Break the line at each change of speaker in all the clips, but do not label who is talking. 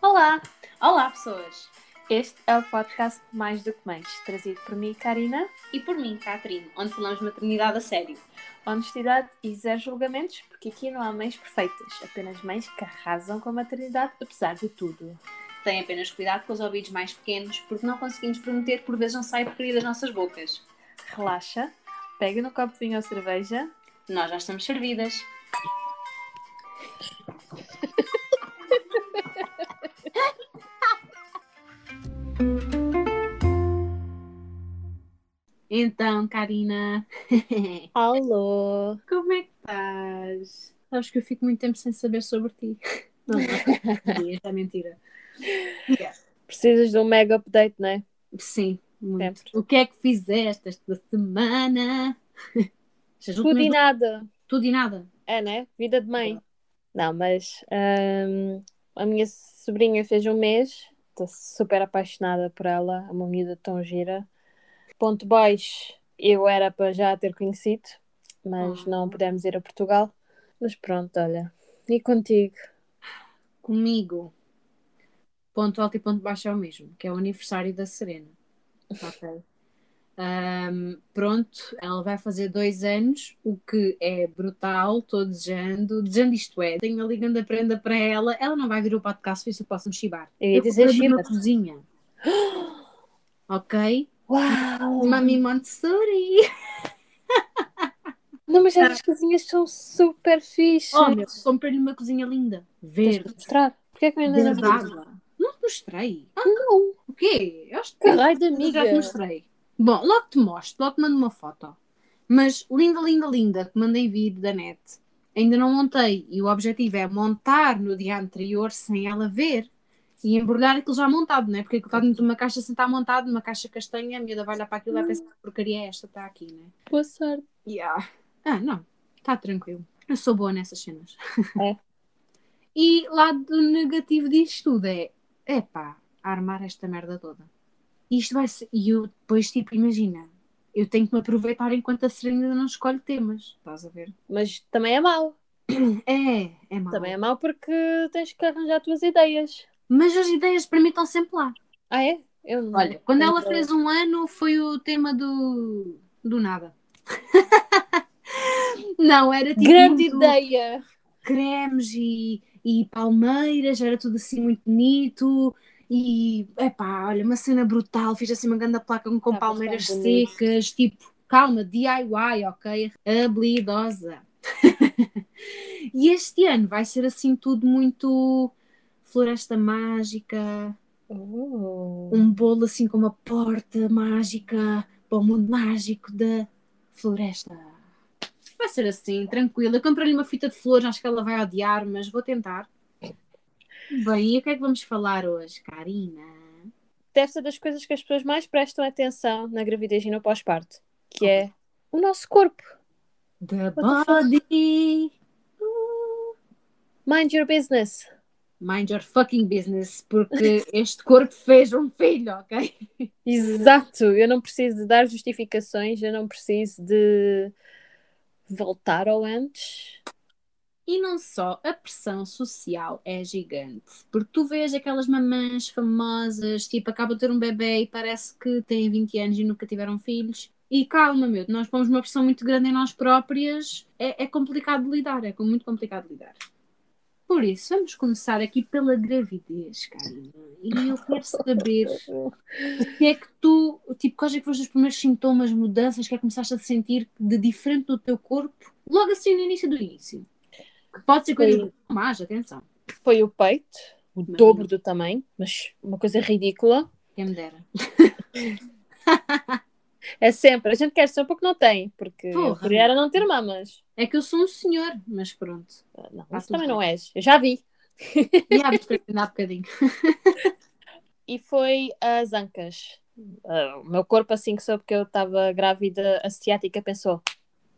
Olá,
Olá, pessoas!
este é o podcast Mais do que Mães, trazido por mim, Karina.
E por mim, Catherine, onde falamos de maternidade a sério.
Honestidade e zero julgamentos, porque aqui não há mães perfeitas, apenas mães que arrasam com a maternidade, apesar de tudo.
Tem apenas cuidado com os ouvidos mais pequenos, porque não conseguimos prometer que por vezes não sai porcaria das nossas bocas.
Relaxa, pega no copo de vinho ou cerveja.
Nós já estamos servidas. Então, Karina,
Alô!
como é que estás? Sabes que eu fico muito tempo sem saber sobre ti. Não, não, é mentira. Yeah.
Precisas de um mega update, não é?
Sim, muito.
Sempre.
O que é que fizeste esta semana?
Tudo e nada.
Tudo e nada.
É, né? Vida de mãe. Não, mas hum, a minha sobrinha fez um mês. Estou super apaixonada por ela. É uma miúda tão gira. Ponto baixo, eu era para já ter conhecido, mas
Ah.
não pudemos ir a Portugal. Mas pronto, olha. E contigo?
Comigo, ponto alto e ponto baixo é o mesmo, que é o aniversário da Serena. Ok. Ahm, pronto, ela vai fazer dois anos, o que é brutal. Estou desejando, desejando isto é. Tenho a ligando a prenda para ela. Ela não vai vir o podcast, por isso eu posso me chibar.
Eu ia dizer
uma
chiba.
cozinha. Ok?
Uau!
Mami Montessori.
Não, mas essas cozinhas são super.
Oh, meu, comprei-lhe uma cozinha linda.
Tens
Verde.
de mostrar. Porquê é que eu ainda não.
Não te mostrei.
Ah, não.
O quê? Eu acho que
Caralho amiga.
já te mostrei. Bom, logo te mostro, logo te mando uma foto. Mas linda, linda, linda, que mandei vir da net. Ainda não montei e o objetivo é montar no dia anterior sem ela ver e embrulhar aquilo já montado, não é? Porque aquilo está dentro de uma caixa sem estar montado, numa caixa castanha, a miúda vai olhar para aquilo e vai pensar que porcaria é esta, está aqui, não é?
Boa sorte.
Yeah. Ah, não, está tranquilo. Eu sou boa nessas cenas.
É.
E lado negativo disto tudo é, epá, armar esta merda toda. Isto vai ser. E eu depois, tipo, imagina, eu tenho que me aproveitar enquanto a Serena ainda não escolhe temas. Estás a ver?
Mas também é mau.
É, é mau.
Também é mau porque tens que arranjar tuas ideias.
Mas as ideias para mim estão sempre lá.
Ah, é? Eu não.
Olha, quando ela fez um ano foi o tema do. do nada. não, era tipo.
Grande ideia!
cremes e, e palmeiras, era tudo assim muito bonito. E, epá, olha, uma cena brutal. Fiz assim uma grande placa com, com
Tá
palmeiras secas, tipo, calma, DIY, ok? Habilidosa. e este ano vai ser assim tudo muito floresta mágica,
Uh.
um bolo assim com uma porta mágica para o mundo mágico da floresta. Vai ser assim, tranquila. Eu comprei-lhe uma fita de flores, acho que ela vai odiar, mas vou tentar. Bem, e o que é que vamos falar hoje, Karina?
Deve ser das coisas que as pessoas mais prestam atenção na gravidez e no pós-parto, que é o nosso corpo.
The body.
Mind your business.
Mind your fucking business, porque este corpo fez um filho, ok?
Exato, eu não preciso de dar justificações, eu não preciso de voltar ao antes.
E não só, a pressão social é gigante. Porque tu vês aquelas mamãs famosas, tipo, acabam de ter um bebê e parece que têm 20 anos e nunca tiveram filhos. E calma, meu, nós pomos uma pressão muito grande em nós próprias, é, é complicado de lidar, é muito complicado de lidar. Por isso, vamos começar aqui pela gravidez, Karina. E eu quero saber o que é que tu, tipo, quais é que foram os primeiros sintomas, mudanças que é que começaste a sentir de diferente do teu corpo, logo assim no início do início? Que pode ser coisa
Foi-
mais, atenção,
Foi o peito, o
Mas
dobro do tamanho, mas uma coisa ridícula.
quem me dera.
É sempre, a gente quer ser porque não tem, porque eu
Porra.
era não ter mamas.
É que eu sou um senhor, mas pronto.
Ah, Não,
Ah,
isso
tudo
também
bem.
não és. Eu já vi.
E há há bocadinho.
E foi as ancas. Ah, o meu corpo, assim que soube que eu estava grávida asiática, pensou: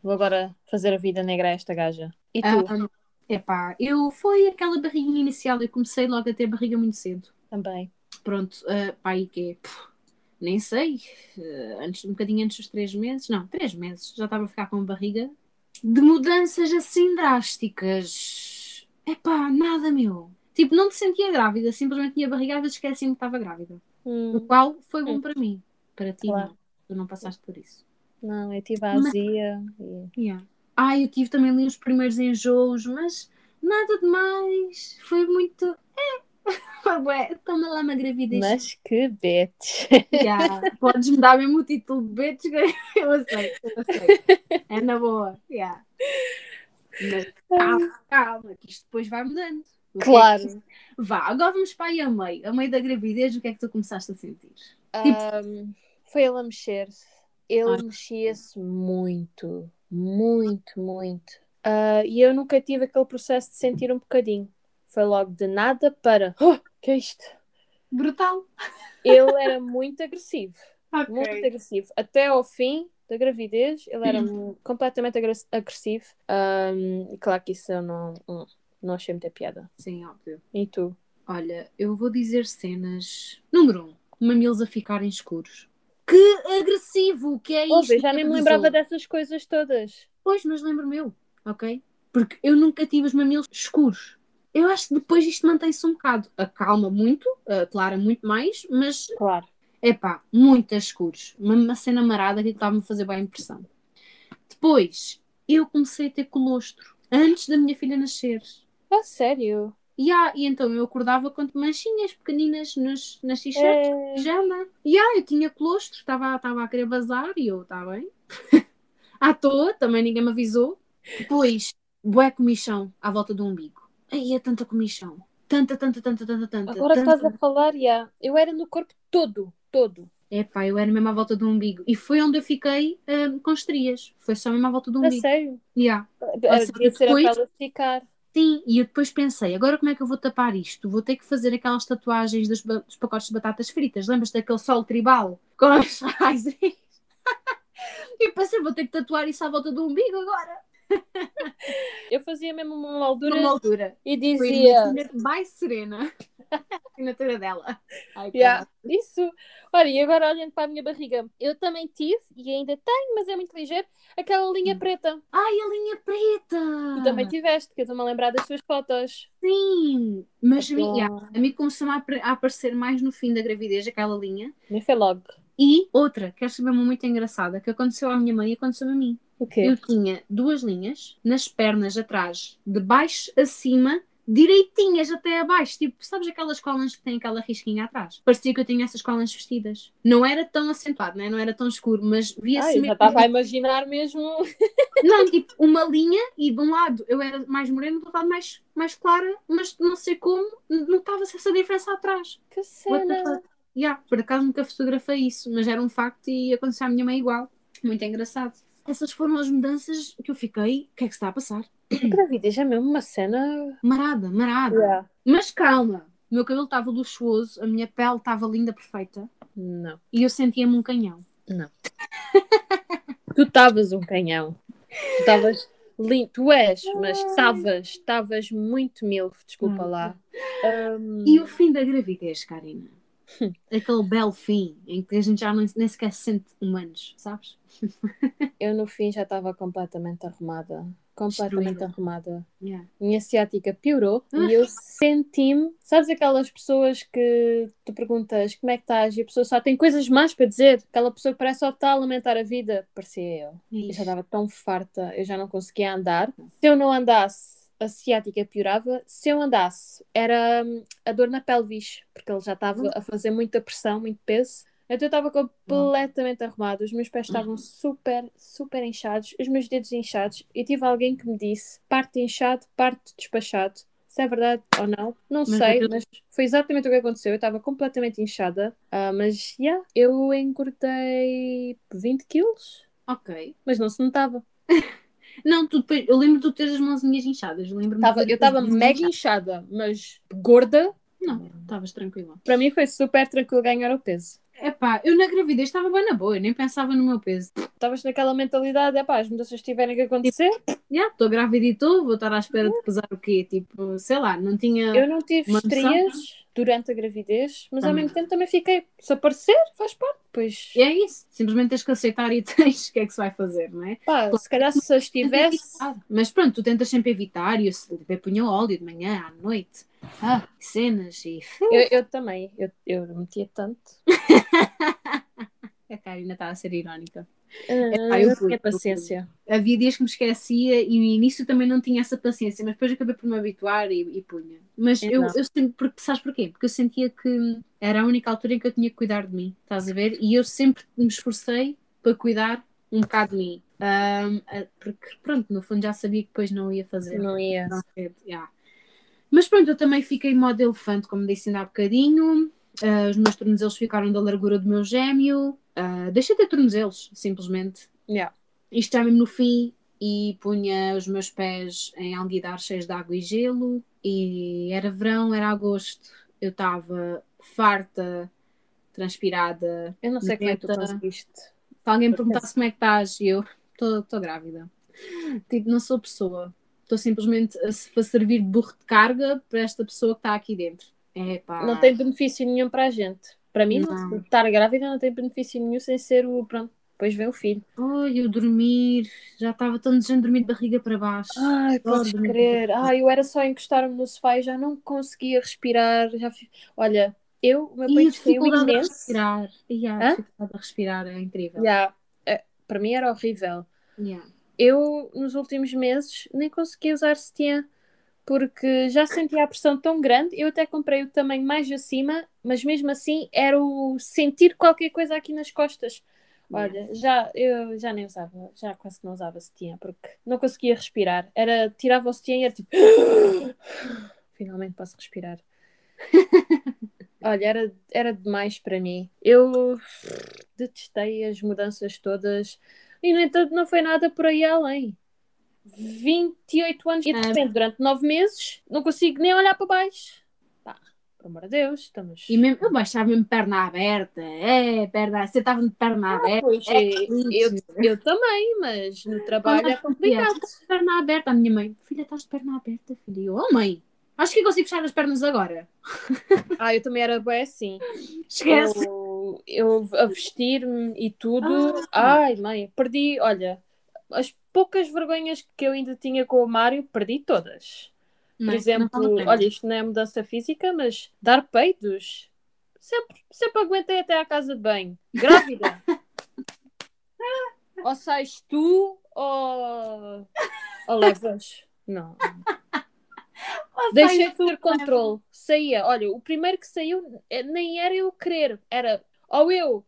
vou agora fazer a vida negra a esta gaja. E tu
Ah, epá, eu foi aquela barriguinha inicial, eu comecei logo a ter barriga muito cedo.
também.
Pronto, uh, pá, e quê? Pff, nem sei, uh, antes, um bocadinho antes dos três meses, não, três meses, já estava a ficar com barriga De mudanças assim drásticas. Epá, nada, meu. Tipo, não me sentia grávida, simplesmente tinha barriga, vezes esqueci-me que estava grávida. O
Hum,
qual foi bom
Hum.
para mim. Para ti,
Claro.
não. Tu não passaste por isso.
não, eu tive a
Mas-
azia. e-
Yeah. Ah, eu tive também ali os primeiros enjoos, mas nada demais. Foi muito. É. Toma lá uma gravidez.
Mas que bitch.
Yeah. Podes me dar mesmo o título de que eu aceito, eu aceito. É na boa. Yeah. Mas calma, calma, que isto depois vai mudando. O que é que-
Claro.
Vá, agora vamos para aí a meio. A meio da gravidez, o que é que tu começaste a sentir?
Ahm, foi ele a mexer-se. Ele
Ai.
mexia-se muito, muito, muito. Ah, e eu nunca tive aquele processo de sentir um bocadinho. Foi logo de nada para. Oh, que é isto?
Brutal.
Ele era muito agressivo.
Ok.
Muito agressivo. Até ao fim da gravidez, ele era mu- completamente agressivo. E claro que isso eu não, não achei muita piada.
Sim, óbvio.
E tu?
Olha, eu vou dizer cenas. Número 1. Um, mamilos a ficarem escuros. Que agressivo que é isto.
Eu já nem me lembrava dessas coisas todas.
Pois, mas lembro-me eu, ok? Porque eu nunca tive os mamilos escuros. Eu acho que depois isto mantém-se um bocado. Acalma muito, aclara muito mais, mas
Claro.
Epá, muito escuros. Uma, uma cena marada que estava-me a fazer bem impressão. Depois, eu comecei a ter colostro. Antes da minha filha nascer.
Ah, sério?
E, ah, e então eu acordava com manchinhas pequeninas nos, nas t-shirts,
É...
pijama. E ah, eu tinha colostro, estava a querer bazar e eu, está bem. à toa, também ninguém me avisou. Depois, bué comichão à volta do umbigo. Aí é tanta comichão. Tanta, tanta, tanta, tanta, tanta.
Agora
tanta.
estás a falar, já. Eu era no corpo todo, todo.
Epá, eu era mesmo à volta do umbigo. E foi onde eu fiquei hum, com estrias. Foi só mesmo à volta do umbigo.
sério.
Yeah.
Era,
seja,
devia ser a
depois-
pele a ficar.
Sim, e eu depois pensei, agora como é que eu vou tapar isto? Vou ter que fazer aquelas tatuagens dos, dos pacotes de batatas fritas. Lembras-te daquele sol tribal com as raízes? E pensei, vou ter que tatuar isso à volta do umbigo agora.
Eu fazia mesmo uma moldura
Numa altura.
e dizia.
mais serena. A assinatura dela. Ai,
Yeah, isso. Olha, e agora olhando para a minha barriga, eu também tive, e ainda tenho, mas é muito ligeiro, aquela linha preta.
Ai, a linha preta!
Tu também tiveste, que eu estou-me a lembrar das tuas fotos.
Sim! Mas a mim,
Então-
yeah, a mim começou a, aparecer mais no fim da gravidez aquela linha.
Nem foi logo.
E outra, quero saber uma muito engraçada, que aconteceu à minha mãe e aconteceu a mim.
O quê?
Eu tinha duas linhas nas pernas atrás, de baixo a cima, direitinhas até abaixo. Tipo, sabes aquelas colãs que têm aquela risquinha atrás? Parecia que eu tinha essas colãs vestidas. Não era tão acentuado, né? não era tão escuro, mas via-se
eu já
mesmo.
estava a imaginar mesmo.
Não, tipo, uma linha e de um lado eu era mais morena, do outro lado mais, mais clara, mas não sei como, notava-se essa diferença atrás.
Que cena.
Yeah, por acaso nunca fotografei isso, mas era um facto e aconteceu à minha mãe igual. Muito engraçado. Essas foram as mudanças que eu fiquei. O que é que se está a passar?
Gravidez é mesmo uma cena.
Marada, marada.
Yeah.
Mas calma, o meu cabelo estava luxuoso, a minha pele estava linda, perfeita
Não.
e eu sentia-me um canhão.
Tu estavas um canhão. Tu estavas lindo. Tu és, mas estavas. Estavas muito milf, desculpa
Hum.
lá. Um,
E o fim da gravidez, Karina? Aquele belo fim em que a gente já nem, nem sequer se sente humanos, sabes?
Eu no fim já estava completamente arrumada. Completamente
Destruída.
arrumada.
Yeah.
Minha ciática piorou
Ah.
e eu senti-me. Sabes aquelas pessoas que tu perguntas como é que estás e a pessoa só tem coisas más para dizer? Aquela pessoa que parece só estar a lamentar a vida. Parecia eu. Eu já estava tão farta, eu já não conseguia andar. Se eu não andasse, a ciática piorava. Se eu andasse, era hum, a dor na pelvis, porque ele já estava a fazer muita pressão, muito peso. Então eu estava completamente arrumada, os meus pés estavam super, super inchados, os meus dedos inchados. E tive alguém que me disse: parte inchado, parte despachado. Se é verdade ou não, não
Mas
sei, mas foi exatamente o que aconteceu. Eu estava completamente inchada, Ah, mas yeah, eu engordei 20 quilos,
Ok.
mas não se notava.
Não, tu eu lembro de tu ter as mãozinhas inchadas. Lembro-me
Tava, eu estava mega inchada, mas gorda.
Não, estavas tranquila.
Para mim foi super tranquilo ganhar o peso.
Epá, eu na gravidez estava bem na boa, eu nem pensava no meu peso.
Estavas naquela mentalidade, é pá, as mudanças tiverem que acontecer.
Já, estou grávida e estou, vou estar à espera de pesar o quê? Tipo, sei lá, não tinha.
Eu não tive estrias, durante a gravidez, mas ao mesmo tempo também fiquei, se aparecer, faz parte, pois
E é isso. Simplesmente tens que aceitar e tens o que é que se vai fazer, não é?
pá, se calhar se as tivesse.
Mas pronto, tu tentas sempre evitar e eu se- eu punha óleo de manhã, à noite. Ah, cenas e.
eu, eu também, eu, eu metia tanto.
A Karina está a ser irónica.
Ah,
eu
eu tinha paciência.
Havia dias que me esquecia e no início também não tinha essa paciência, mas depois acabei por me habituar e, e punha. Mas
Eu
eu,
não.
eu sempre, porque, sabes porquê? Porque eu sentia que era a única altura em que eu tinha que cuidar de mim, estás a ver? E eu sempre me esforcei para cuidar um bocado de mim. Ahm, a- porque, pronto, no fundo já sabia que depois não ia fazer.
Não ia.
cedo, yeah. Mas pronto, eu também fiquei em modo elefante, como disse ainda há bocadinho. Ah, os meus tornozelos ficaram da largura do meu gêmeo. Uh, deixei de ter tornozelos, simplesmente.
Yeah.
Isto já mesmo no fim e punha os meus pés em alguidar cheios de água e gelo. E era verão, era agosto. Eu estava farta, transpirada.
Eu não sei como é que tu conseguiste.
Se alguém me perguntasse como é que estás, eu estou grávida. Tipo, não sou pessoa. Estou simplesmente a, a servir de burro de carga para esta pessoa que está aqui dentro. Epá.
Não tem benefício nenhum para a gente. Para mim,
Não.
estar grávida não tem benefício nenhum sem ser o. Pronto, depois vem o filho.
Ai, eu dormir, já estava tão desejando dormir de barriga para baixo.
Ai, podes crer. Ai, eu era só encostar-me no sofá e já não conseguia respirar. Já fi- Olha, eu, o meu
e
peito saiu imenso.
respirar. E a dificuldade a respirar é incrível.
Já, é, para mim era horrível.
Yeah.
Eu, nos últimos meses, nem conseguia usar sutiã porque já sentia a pressão tão grande. Eu até comprei o tamanho mais acima, mas mesmo assim era o sentir qualquer coisa aqui nas costas. Olha, já eu já nem usava, já quase que não usava sutiã porque não conseguia respirar. Era tirava o sutiã e era tipo finalmente posso respirar. Olha, era, era demais para mim. Eu detestei as mudanças todas e, no entanto, não foi nada por aí além. 28 anos e de repente, durante 9 meses, não consigo nem olhar para baixo. Pá, pelo amor de Deus, estamos.
E mesmo, eu baixava mesmo perna aberta. É, perna, você estava de perna aberta.
Pois,
é,
eu, eu também, mas no trabalho é complicado.
De perna aberta, a minha mãe. Filha, estás de perna aberta, filha. Eu, oh mãe, acho que consigo fechar as pernas agora.
Ah, eu também era bem assim.
Esquece.
Eu, eu a vestir-me e tudo.
Ah.
Ai, mãe, perdi. Olha, as poucas vergonhas que eu ainda tinha com o Mário, perdi todas.
Não
Por exemplo, olha, isto não é mudança física, mas dar peitos. Sempre, sempre aguentei até à casa de banho. Grávida. ou sais tu ou, ou levas. Não.
Ou
Deixei de ter controle. Saía. Olha, o primeiro que saiu eh, nem era eu querer. Era ou eu,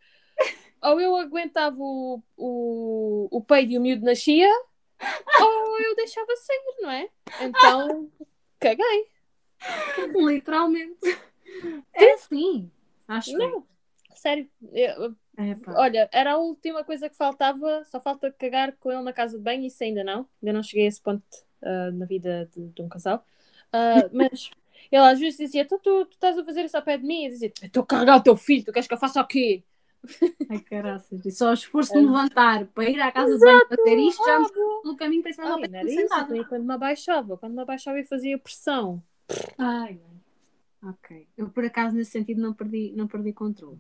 ou eu aguentava o, o, o peido e o miúdo nascia, ou eu deixava sair, não é? Então, caguei.
Literalmente. É assim. Acho que
Não, sério. Eu-
é.
olha, era a última coisa que faltava. Só falta cagar com ele na casa de banho. Isso ainda não. Ainda não cheguei a esse ponto ah, na vida de, de um casal. Ah, mas ele às vezes dizia: "Tu, tu, tu estás a fazer isso ao pé de mim? Eu dizia: Estou a carregar o teu filho. Tu queres que eu faça o quê?
Ai, caraças. E só o esforço de me levantar para ir à casa de banho para ter isto já me no caminho para cima da.
E quando me abaixava, quando me abaixava, eu fazia pressão.
Ai, ok. Eu, por acaso, nesse sentido, não perdi, não perdi controle.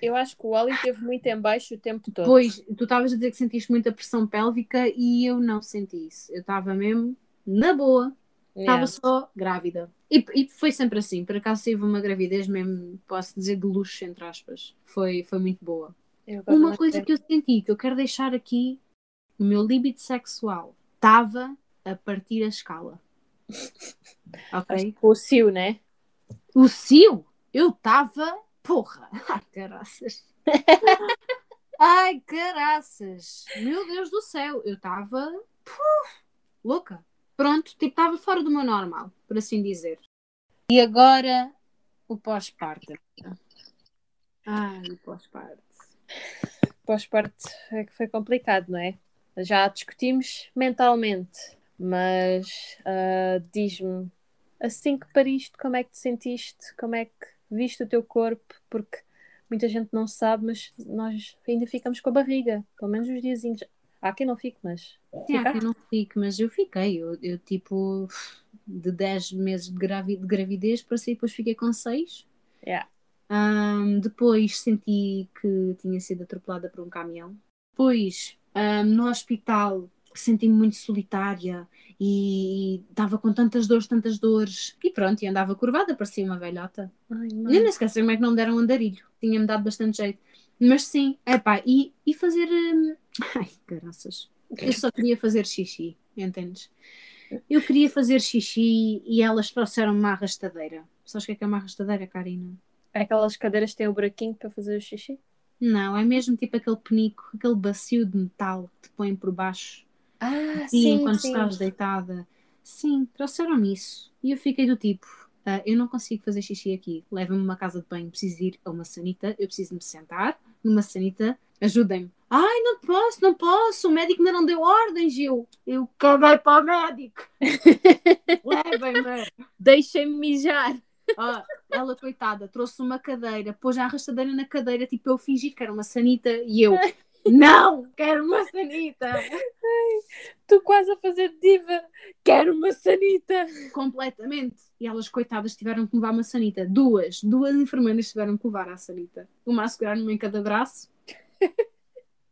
Eu acho que o Oli esteve muito em baixo o tempo todo.
Pois, tu estavas a dizer que sentiste muita pressão pélvica e eu não senti isso. Eu estava mesmo na boa. Estava
Yeah.
só grávida. E, e foi sempre assim. Por acaso tive uma gravidez mesmo, posso dizer, de luxo, entre aspas. Foi, foi muito boa. Uma coisa que eu senti, que eu quero deixar aqui, o meu libido sexual estava a partir a escala. Ok?
O Cio, né?
O Cio, eu estava. Porra! Ai, caraças! Ai, caraças! Meu Deus do céu! Eu estava. Louca! Pronto, tipo, estava fora do meu normal, por assim dizer. E agora, o pós-parto. Ai, o pós-parto.
Pós-parto é que foi complicado, não é? Já discutimos mentalmente, mas ah, diz-me, assim que pariste, como é que te sentiste? Como é que viste o teu corpo? Porque muita gente não sabe, mas nós ainda ficamos com a barriga, pelo menos os diazinhos. Há quem não fique, mas
Sim, há quem não fique, mas eu fiquei. Eu, eu, tipo, de 10 meses de, gravi de gravidez, para sair depois fiquei com 6.
Yeah.
Um, depois senti que tinha sido atropelada por um caminhão. Depois, um, no hospital, senti-me muito solitária e estava com tantas dores, tantas dores. E pronto, e andava curvada, parecia uma velhota.
Ai,
Eu nem esqueci como é que não me deram um andarilho. Tinha-me dado bastante jeito. Mas sim, epá, e, e fazer. hum, Ai, graças. Eu só queria fazer xixi, entendes? Eu queria fazer xixi e elas trouxeram uma arrastadeira. Sabes o que é que é uma arrastadeira, Karina?
É aquelas cadeiras que têm o buraquinho para fazer o xixi?
Não, é mesmo tipo aquele penico, aquele bacio de metal que te põe por baixo.
Ah,
E enquanto estás deitada. Sim, trouxeram-me isso. E eu fiquei do tipo: ah, eu não consigo fazer xixi aqui. Leva-me a uma casa de banho, preciso ir a uma sanita, eu preciso me sentar numa sanita, ajudem-me. Ai, não posso, não posso, o médico ainda não deu ordem, Gil. Eu caguei para o médico. Levem-me.
Deixem-me mijar.
Ah, ela, coitada, trouxe uma cadeira, pôs a arrastadeira na cadeira, tipo eu fingi que era uma sanita e eu, não, quero uma sanita.
Tu quase a fazer diva. Quero uma sanita.
Completamente. E elas, coitadas, tiveram que levar uma sanita. Duas, duas enfermeiras tiveram que levar a sanita. Uma a segurar-me em cada braço.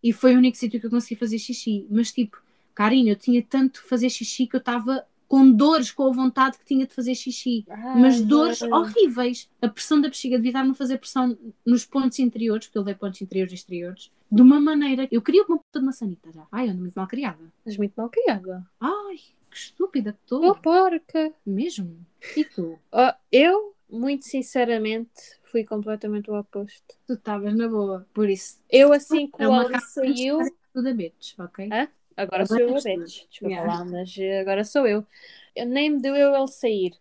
e foi o único sítio que eu consegui fazer xixi. Mas, tipo, Karina, eu tinha tanto que fazer xixi que eu estava com dores, com a vontade que tinha de fazer xixi. Mas dores horríveis. A pressão da bexiga devia estar-me a fazer pressão nos pontos interiores, porque eu levei pontos interiores e exteriores, de uma maneira. Eu queria uma puta de uma sanita já. Ai, ando muito mal criada.
És muito mal criada.
Ai, que estúpida que estou.
Oh, porca.
Mesmo. E tu?
Oh, eu, muito sinceramente, fui completamente o oposto.
Tu estavas na boa. Por isso.
Eu, assim que
É
o
uma
Oli
casa
saiu.
Tu da bitch, ok?
Hã? Agora sou eu a. Betes. Desculpa
Yeah.
lá, mas eh, agora sou eu. eu. Nem me deu eu ele sair.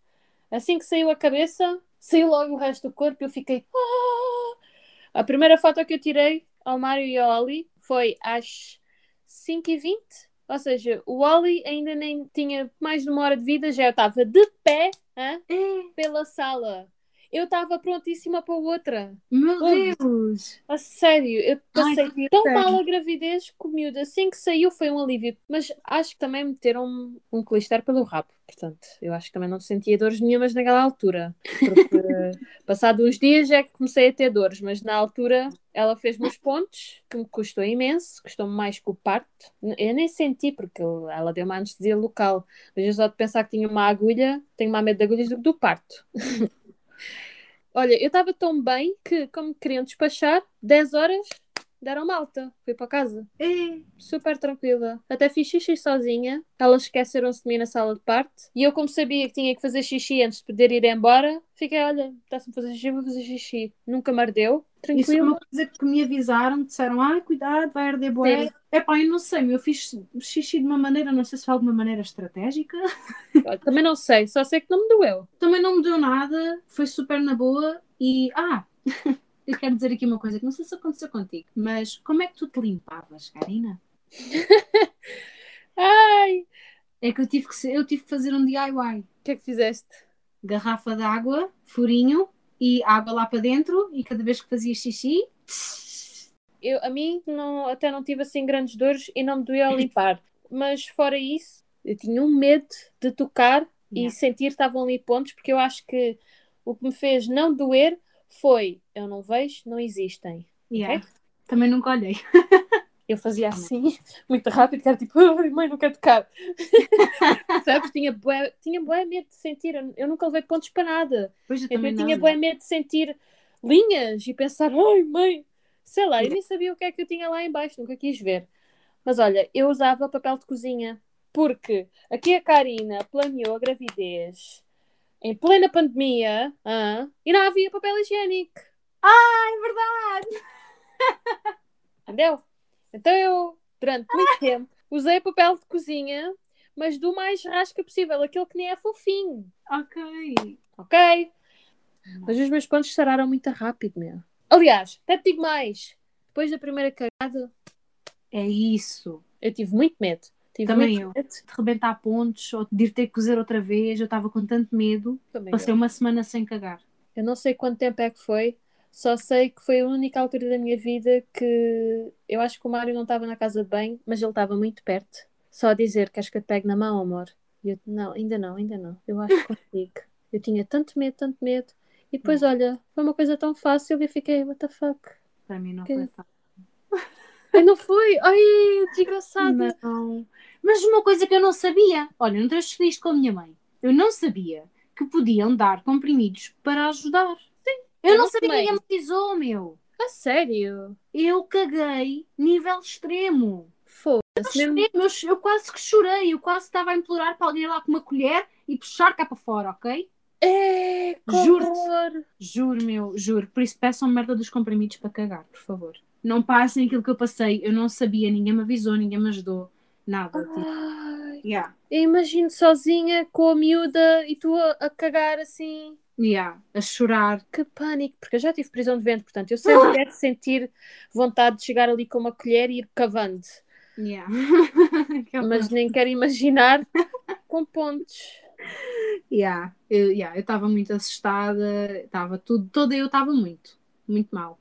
Assim que saiu a cabeça, saiu logo o resto do corpo e eu fiquei. "Ah!" A primeira foto que eu tirei ao Mário e ao Oli foi às 5h20. Ou seja, o Oli ainda nem tinha mais de uma hora de vida, já eu estava de pé hã,
É,
pela sala. Eu estava prontíssima para outra.
meu
Ouve.
Deus!
A sério, eu passei
que
tão
sério.
mal a gravidez que o miúdo assim que saiu foi um alívio. Mas acho que também meteram um, um clister pelo rabo. Portanto, eu acho que também não sentia dores nenhumas naquela altura. Porque passado uns dias é que comecei a ter dores. Mas na altura ela fez-me os pontos, que me custou imenso. Custou-me mais que o parto. Eu nem senti, porque ela deu uma anestesia local. Mas eu só de pensar que tinha uma agulha, tenho mais medo de agulhas do que do parto. Olha, eu estava tão bem que, como queriam despachar, 10 horas deram malta. Fui para casa.
É.
Super tranquila. Até fiz xixi sozinha. Elas esqueceram-se de mim na sala de parte. E eu, como sabia que tinha que fazer xixi antes de poder ir embora, fiquei, olha, está-se a fazer xixi, vou fazer xixi. Nunca me ardeu.
Isso é
Tranquilo.
uma coisa que me avisaram, disseram, ah, cuidado, vai arder.
Sim.
É pá, eu não sei, eu fiz xixi de uma maneira, não sei se foi de uma maneira estratégica.
Também não sei, só sei que não me doeu.
Também não me deu nada, foi super na boa e, ah, eu quero dizer aqui uma coisa que não sei se aconteceu contigo, mas como é que tu te limpavas, Karina?
Ai!
É que eu tive que, eu tive que fazer um DIY.
O que é que fizeste?
Garrafa de água, furinho e água lá para dentro e cada vez que fazia xixi,
Eu, a mim não, até não tive assim grandes dores e não me doía a limpar. Mas fora isso, eu tinha um medo de tocar e
Yeah.
sentir que estavam ali pontos, porque eu acho que o que me fez não doer foi eu não vejo, não existem.
yeah. também nunca olhei.
Eu fazia assim, muito rápido, que era tipo, ai mãe, não quero tocar. Sabes? Tinha bué, tinha bué medo de sentir, eu, nunca levei pontos para nada.
Pois eu
Então
também
eu tinha bué medo de sentir linhas e pensar, ai mãe, sei lá, eu nem sabia o que é que eu tinha lá em baixo, nunca quis ver. Mas olha, eu usava papel de cozinha, porque aqui a Karina planeou a gravidez em plena pandemia ah, e não havia papel higiênico,
Ah, é verdade!
entendeu? Então eu, durante muito tempo, usei papel de cozinha, mas do mais rasca possível, aquele que nem é fofinho,
Ok.
ok? Mas os meus pontos sararam muito rápido, meu. Aliás, até te digo mais. Depois da primeira cagada,
É isso.
eu tive muito medo. Tive
Também
muito
eu.
medo.
De rebentar pontos ou de ir ter que cozer outra vez, eu estava com tanto medo.
Também
Passei
eu.
uma semana sem cagar.
eu não sei quanto tempo é que foi. Só sei que foi a única altura da minha vida que eu acho que o Mário não estava na casa de banho, mas ele estava muito perto. Só a dizer, queres que eu te pegue na mão, amor? E eu, não, ainda não, ainda não. Eu acho que consigo. Eu tinha tanto medo, tanto medo. E depois, olha, foi uma coisa tão fácil e eu fiquei, what the fuck?
Para mim não
Que-
foi fácil.
Ai, não foi? Ai, desgraçada.
Não. Mas uma coisa que eu não sabia, olha, não transferi isto com a minha mãe. Eu não sabia que podiam dar comprimidos para ajudar. Sim. Eu,
eu
não
não
sabia ninguém me avisou, meu.
A sério?
Eu caguei nível extremo.
Foda-se.
Eu, eu quase que chorei. Eu quase estava a implorar para alguém ir lá com uma colher e puxar cá para fora, ok?
É, que horror.
Juro, meu, juro. Por isso peçam merda dos comprimidos para cagar, por favor. Não passem aquilo que eu passei. Eu não sabia, ninguém me avisou, ninguém me ajudou. Nada. tipo, yeah.
eu imagino sozinha com a miúda e tu a, a cagar assim.
Yeah. A chorar.
Que pânico, porque eu já tive prisão de vento, portanto eu sei o que é sentir vontade de chegar ali com uma colher e ir cavando.
Yeah.
Mas nem quero imaginar com pontos.
Yeah. Eu yeah, eu estava muito assustada, estava tudo, toda eu estava muito, muito mal.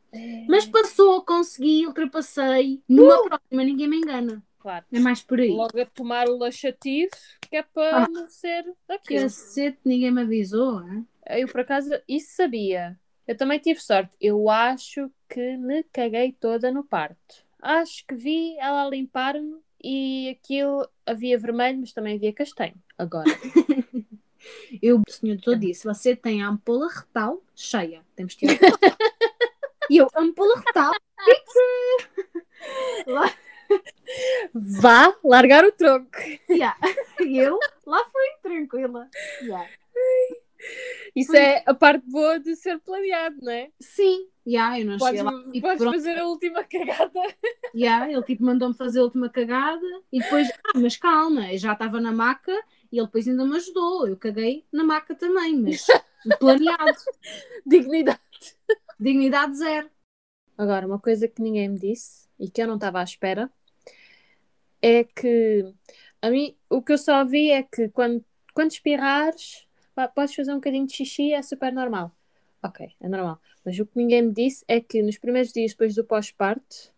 Mas passou, consegui, ultrapassei. Numa próxima, ninguém me engana.
claro,
É mais por aí.
logo a tomar o laxativo, que é para
Ah.
não ser aquilo.
Cacete, ninguém me avisou. hein?
Eu por acaso isso sabia. Eu também tive sorte. Eu acho que me caguei toda no parto. Acho que vi ela limpar-me e aquilo havia vermelho, mas também havia castanho. Agora,
Eu, o senhor doutor disse: você tem a ampola retal cheia. Temos que ir. E eu, ampola retal? lá,
vá largar o tronco.
yeah. E eu, lá fui, tranquila. Yeah.
Isso
Foi.
é a parte boa de ser planeado, não é?
Sim, yeah, eu não
Podes,
lá. tipo,
podes fazer a última cagada.
Yeah, ele tipo mandou-me fazer a última cagada e depois, ah, mas calma, eu já estava na maca e ele depois ainda me ajudou. Eu caguei na maca também, mas planeado,
Dignidade.
Dignidade zero.
Agora, uma coisa que ninguém me disse e que eu não estava à espera é que a mim o que eu só vi é que quando, quando espirrares pá, podes fazer um bocadinho de xixi, é super normal. Ok, é normal. Mas o que ninguém me disse é que nos primeiros dias depois do pós-parto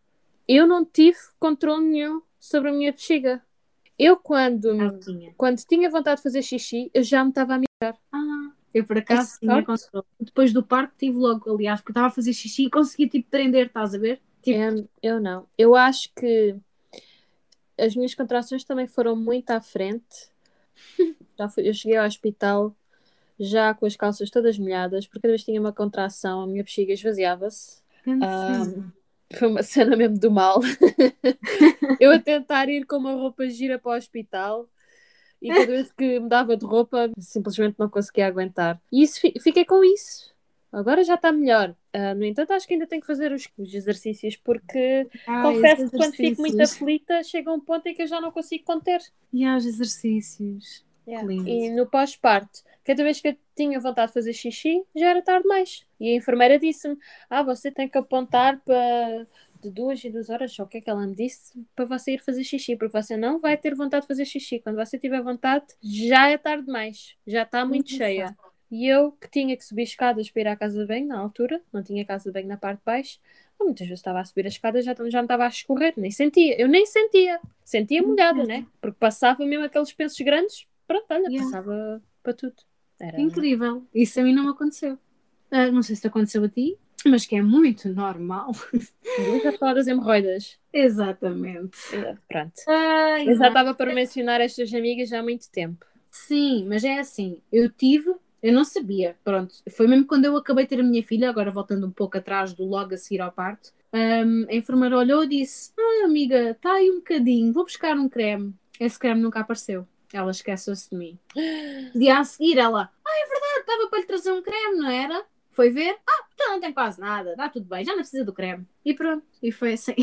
eu não tive controle nenhum sobre a minha bexiga. Eu, quando,
Ah, tinha.
quando tinha vontade de fazer xixi, eu já me estava a mijar.
Ah, eu por acaso
Esse
tinha controle. Depois do parto tive logo, aliás, porque estava a fazer xixi e consegui tipo prender, estás a ver? Tipo,
Eu, eu não. Eu acho que as minhas contrações também foram muito à frente. Já fui- eu cheguei ao hospital já com as calças todas molhadas, porque cada vez tinha uma contração, a minha bexiga esvaziava-se.
cansei.
Foi uma cena mesmo do mal. eu a tentar ir com uma roupa gira para o hospital e cada vez que me dava de roupa simplesmente não conseguia aguentar. E isso, fi- fiquei com isso. Agora já está melhor. Ah, no entanto, acho que ainda tenho que fazer os, os exercícios porque
Ah,
confesso que quando fico muito aflita chega um ponto em que eu já não consigo conter.
E há os exercícios. Lindo.
E no pós-parto, cada vez que eu tinha vontade de fazer xixi, já era tarde demais. E a enfermeira disse-me: Ah, você tem que apontar para de duas em duas horas, só o que é que ela me disse, para você ir fazer xixi, porque você não vai ter vontade de fazer xixi. Quando você tiver vontade, já é tarde demais, já está muito
Muito
cheia. E eu que tinha que subir escadas para ir à casa de banho na altura, não tinha casa de banho na parte de baixo, muitas vezes estava a subir as escadas já, já me estava a escorrer, nem sentia, eu nem sentia, sentia molhada, né? Porque passava mesmo aqueles pensos grandes, pronto, olha,
Yeah.
passava para tudo. Era
Incrível. Isso a mim não me aconteceu. Ah, não sei se te aconteceu a ti, mas que é muito normal.
A falar das hemorroidas.
Exatamente.
Pronto.
Ai,
Eu já estava para mencionar estas amigas há muito tempo.
Sim, mas é assim, eu tive, eu não sabia, pronto, foi mesmo quando eu acabei de ter a minha filha, agora voltando um pouco atrás do logo a seguir ao parto, hum, a enfermeira olhou e disse, ah amiga, está aí um bocadinho, vou buscar um creme. Esse creme nunca apareceu, ela esqueceu-se de mim. Dia a seguir ela, ah é verdade, estava para lhe trazer um creme, não era? Foi ver, ah, então não tem quase nada, está tudo bem, já não precisa do creme. E pronto, e foi assim.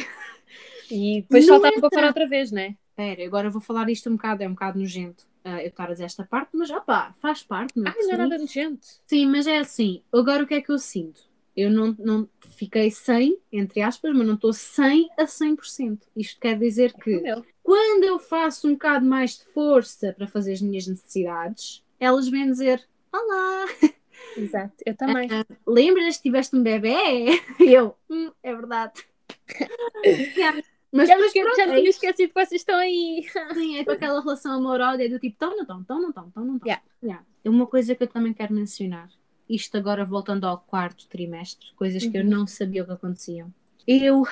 E depois
No
saltava para fora outra vez, né?
Espera, agora eu vou falar isto um bocado, é um bocado nojento. ah, eu estar a dizer esta parte, mas opá, faz parte, não é?
Não é nada nojento.
Sim, mas é assim. Agora o que é que eu sinto? Eu não, não fiquei 100, entre aspas, mas não estou 100 a 100%. Isto quer dizer que
Meu.
quando eu faço um bocado mais de força para fazer as minhas necessidades, elas vêm dizer: Olá,
Exato, eu também.
lembras que tiveste um bebê? E eu, hum, é verdade. Yeah. Mas
Já,
depois
me esque-
pronto,
já
é
tinha
isso.
esquecido que vocês estão aí.
Sim, é com aquela relação amor-ódio do tipo, estão, não estão, estão, não estão, estão, não estão.
Yeah.
Yeah. É uma coisa que eu também quero mencionar. Isto agora voltando ao quarto trimestre, coisas que eu
Uhum.
não sabia o que aconteciam. Eu,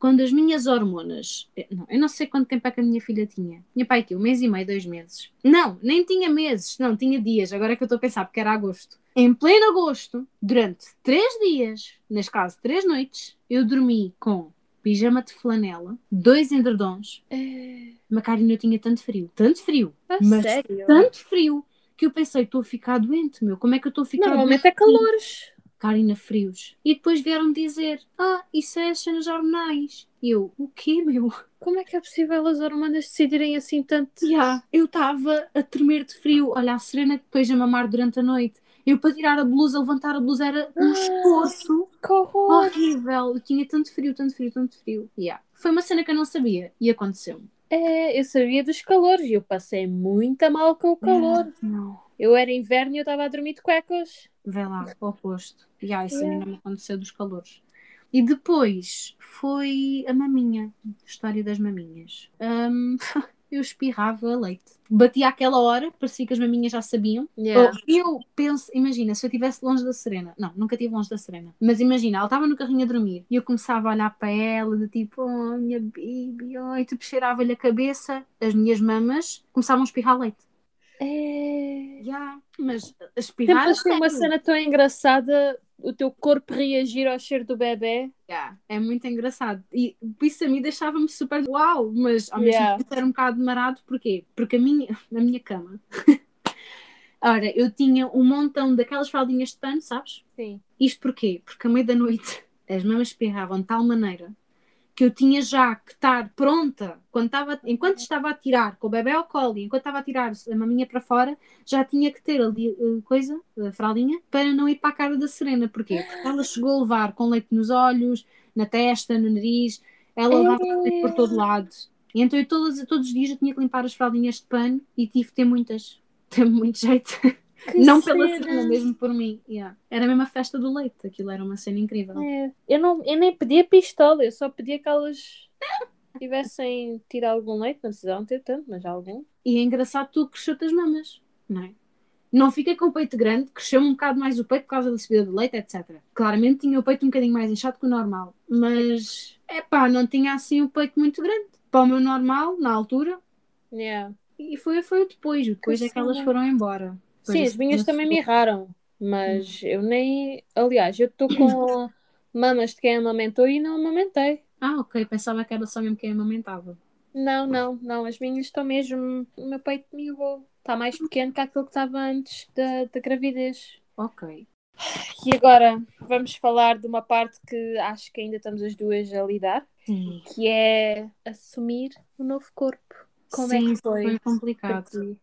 quando as minhas hormonas. eu- Não, eu não sei quanto tempo é que a minha filha tinha. Minha pai tinha um mês e meio, dois meses. Não, nem tinha meses, não, tinha dias. Agora é que eu estou a pensar, porque era agosto. Em pleno agosto, durante três dias, neste caso três noites, eu dormi com pijama de flanela, dois endredons, uma Karina, eu tinha tanto frio, tanto frio, mas
sério?
tanto frio, que eu pensei, estou a ficar doente, meu. Como é que eu estou a ficar
Normalmente
doente?
é calores.
Karina, frios. E depois vieram dizer, ah, isso é as cenas hormonais. E eu, o quê, meu?
Como é que é possível as hormonas decidirem assim tanto?
Já, eu estava a tremer de frio. Olha, a Serena depois a mamar durante a noite. Eu para tirar a blusa, levantar a blusa era um
Ah.
esforço
horror!
horrível. Eu tinha tanto frio, tanto frio, tanto frio. Yeah. Foi uma cena que eu não sabia e aconteceu.
É, eu sabia dos calores e eu passei muito mal com o calor.
Não.
Eu era inverno e eu estava a dormir de cuecas.
Vê lá, o oposto. Yeah, isso
Yeah.
ainda me aconteceu dos calores. E depois foi a maminha, a história das maminhas. Hum, eu espirrava leite. Batia àquela hora, parecia que as maminhas já sabiam.
Yeah.
Ou eu penso, imagina, se eu estivesse longe da Serena, não, nunca estive longe da Serena, mas imagina, ela estava no carrinho a dormir e eu começava a olhar para ela, de tipo, oh, minha baby, oh, e tipo, cheirava-lhe a cabeça, as minhas mamas começavam a espirrar leite.
É...
Yeah, mas
Sempre
espirrar. a
achei uma cena tão engraçada o teu corpo reagir ao cheiro do bebê.
Yeah, é muito engraçado. E isso a mim deixava-me super uau, mas ao mesmo tempo era um bocado marado, porquê? Porque a minha, na minha cama, ora, eu tinha um montão daquelas fraldinhas de pano, sabes?
Sim.
Isto porquê? Porque à meia da noite as mamas espirravam de tal maneira que eu tinha já que estar pronta quando estava, enquanto estava a tirar com o bebê ao colo e enquanto estava a tirar a maminha para fora, já tinha que ter ali eh, coisa, a fraldinha, para não ir para a cara da Serena. Porquê? Porque ela chegou a levar com leite nos olhos, na testa, no nariz, ela levava leite por todo lado. E então eu todos, todos os dias eu tinha que limpar as fraldinhas de pano e tive que ter muitas. Teve muito jeito.
Que
Não pela
cena.
Mesmo por mim. Yeah. Era mesmo a festa do leite, aquilo era uma cena incrível.
É, Eu, não, eu nem pedia pistola, eu só pedia que elas tivessem tido algum leite, não precisavam ter tanto, mas algum.
E é engraçado tu cresceu-te as mamas, não é? Não fiquei com o peito grande, cresceu-me um bocado mais o peito por causa da subida do leite, etc. Claramente tinha o peito um bocadinho mais inchado que o normal, mas é pá, não tinha assim o peito muito grande. Para o meu normal, na altura,
Yeah.
e foi, foi o depois. Depois
Que
é que elas
cena.
foram embora. Depois
Sim, as minhas também me erraram, mas eu nem. Aliás, eu estou com mamas de quem amamentou e não amamentei.
Ah, ok, pensava que era só mesmo quem amamentava.
Não, não, não, as minhas estão mesmo. O meu peito miúdo está mais pequeno que aquilo que estava antes da, da gravidez.
Ok.
E agora vamos falar de uma parte que acho que ainda estamos as duas a lidar,
Sim,
que é assumir o novo corpo. Como é
Sim,
que foi?
foi complicado.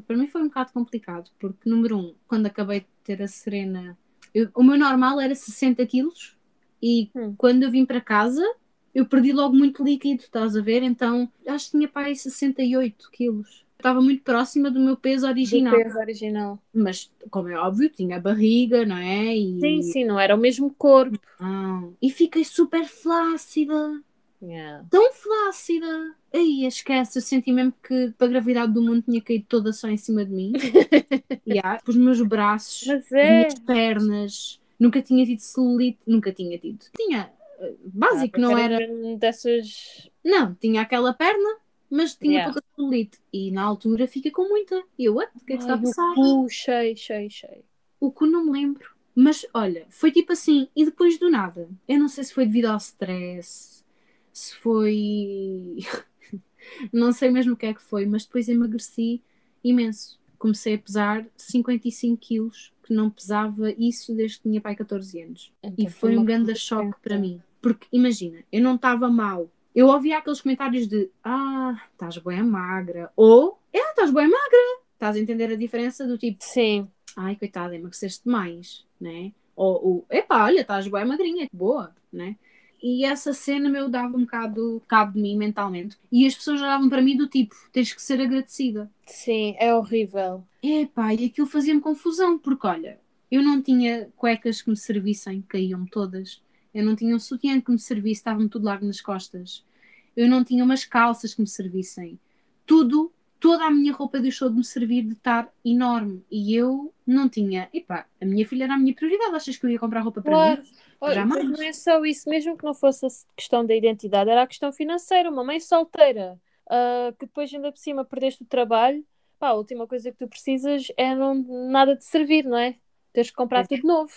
Para mim foi um bocado complicado, porque, número um, quando acabei de ter a Serena, eu- o meu normal era 60 quilos e
Hum.
quando eu vim para casa eu perdi logo muito líquido, estás a ver? Então acho que tinha para aí 68 quilos. Estava muito próxima do meu peso
Do
original,
peso original.
mas como é óbvio, tinha barriga, não é? E,
Sim, sim, não era o mesmo corpo.
Ah, e fiquei super flácida.
Yeah.
tão flácida. Aí, esquece, eu senti mesmo que para a gravidade do mundo tinha caído toda só em cima de mim. yeah, os meus braços,
Mas
as
é.
minhas pernas. Nunca tinha tido celulite, nunca tinha tido. Tinha, eh, básico,
Ah,
não
era dessas.
Não, tinha aquela perna, mas tinha
Yeah.
pouca celulite. E na altura fica com muita. E eu, what? O que é que está a passar?
o cu cheio, cheio, cheio.
O que não me lembro. Mas olha, foi tipo assim, e depois do nada. Eu não sei se foi devido ao stress, se foi. Não sei mesmo o que é que foi, mas depois emagreci imenso. Comecei a pesar 55 quilos, que não pesava isso desde que tinha pai 14 anos. E
Então,
foi um grande choque para mim. Porque imagina, eu não estava mal. Eu ouvia aqueles comentários de Ah, estás bem magra. Ou É, estás bem magra. Estás a entender a diferença do tipo
Sim,
ai, coitada, emagreceste demais, né? Ou, ou epá, olha, estás bem magrinha, que boa, né? E essa cena meu dava um bocado cabo de mim mentalmente. E as pessoas olhavam para mim do tipo, tens que ser agradecida.
sim, é horrível.
Epá, e aquilo fazia-me confusão, porque olha, eu não tinha cuecas que me servissem, caíam-me todas. Eu não tinha um sutiã que me servisse, estava-me tudo largo nas costas. eu não tinha umas calças que me servissem. Tudo, toda a minha roupa deixou de me servir de estar enorme. E eu não tinha. Epá, a minha filha era a minha prioridade. Achas que eu ia comprar roupa para
Claro.
mim?
Olha,
Jamais.
mas não é só isso, mesmo que não fosse a questão da identidade, era a questão financeira. Uma mãe solteira, ah, que depois ainda por cima perdeste o trabalho, pá, a última coisa que tu precisas é não, nada de servir, não é? Teres que comprar
É.
tudo novo.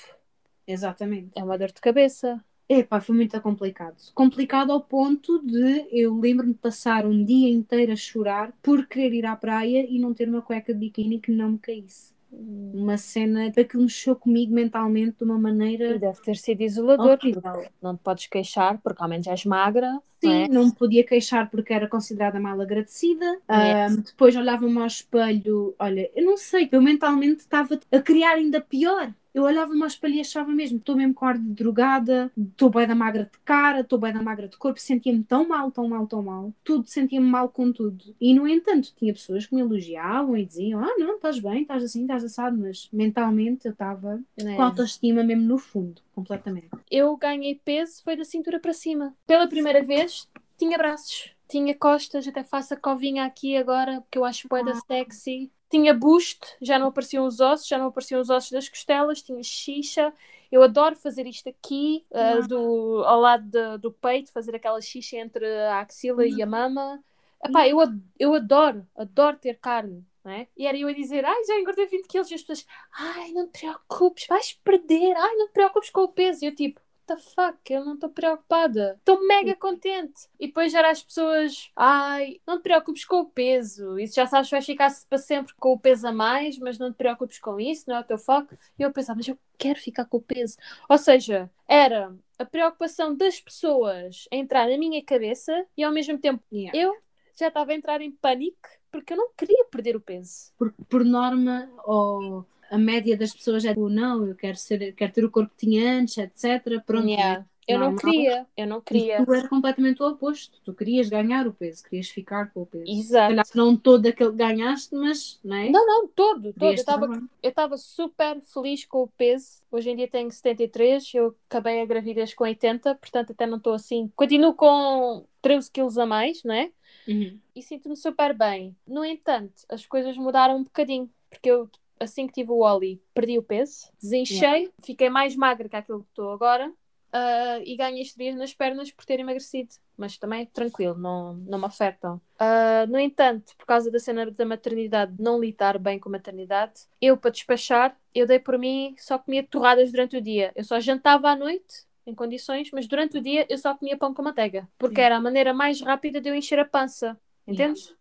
Exatamente.
É uma dor de cabeça.
Epá, foi muito complicado. Complicado ao ponto de eu lembro-me de passar um dia inteiro a chorar por querer ir à praia e não ter uma cueca de biquíni que não me caísse. Uma cena que mexeu comigo mentalmente de uma
E
maneira
deve ter sido isolador.
horrível.
Não te podes queixar, porque ao menos és magra, não
Sim,
é?
não me podia queixar porque era considerada mal agradecida.
É.
Ahm, depois olhava-me ao espelho, olha, eu não sei, eu mentalmente estava a criar ainda pior. Eu olhava-me ao espelho e achava mesmo, estou mesmo com ar de drogada, estou bem da magra de cara, estou bem da magra de corpo, sentia-me tão mal, tão mal, tão mal. Tudo, sentia-me mal com tudo. E no entanto, tinha pessoas que me elogiavam e diziam, ah não, estás bem, estás assim, estás assado, mas mentalmente eu estava
é?
com autoestima mesmo no fundo, completamente.
Eu ganhei peso, foi da cintura para cima. Pela primeira vez, tinha braços, tinha costas, até faço a covinha aqui agora, porque eu acho boeda sexy. Tinha busto, já não apareciam os ossos, já não apareciam os ossos das costelas, tinha xixa. Eu adoro fazer isto aqui, ah, do, ao lado de- do peito, fazer aquela xixa entre a axila e a mama. Epá, eu, eu adoro, adoro ter carne. Não é? E era eu a dizer, ai, já engordei 20 quilos, e as pessoas, ai, não te preocupes, vais perder, ai, não te preocupes com o peso. E eu tipo, the fuck, eu não estou preocupada, estou mega contente. E depois já era as pessoas, ai, não te preocupes com o peso, isso já sabes que vais ficar para sempre com o peso a mais, mas não te preocupes com isso, não é o teu foco. E eu pensava, mas eu quero ficar com o peso. Ou seja, era a preocupação das pessoas a entrar na minha cabeça e ao mesmo tempo
Yeah.
eu já estava a entrar em pânico porque eu não queria perder o peso.
por, por norma, ou a média das pessoas é tipo, não, eu quero, ser, quero ter o corpo que tinha antes, etc. Pronto,
Yeah.
né?
Eu não
Normal.
queria, eu não
E
queria.
tu era completamente o oposto. Tu querias ganhar o peso, querias ficar com o peso.
Exato.
Se calhar não todo aquele que ganhaste, mas não é?
Não, não, todo, todo. Eu
Querias
estava
também.
eu estava super feliz com o peso. Hoje em dia tenho 73, eu acabei a gravidez com 80, portanto até não estou assim. Continuo com 13 quilos a mais, não é?
Uhum.
E sinto-me super bem. No entanto, as coisas mudaram um bocadinho, porque eu, assim que tive o Oli, perdi o peso, desinchei, fiquei mais magra que aquilo que estou agora. ah, e ganhei estrias nas pernas por ter emagrecido, mas também tranquilo, não, não me afetam. Ah, no entanto, por causa da cena da maternidade, não lidar bem com a maternidade, eu para despachar, eu dei por mim, só comia torradas durante o dia. Eu só jantava à noite, em condições, mas durante o dia eu só comia pão com manteiga, porque era a maneira mais rápida de eu encher a pança. Entendes?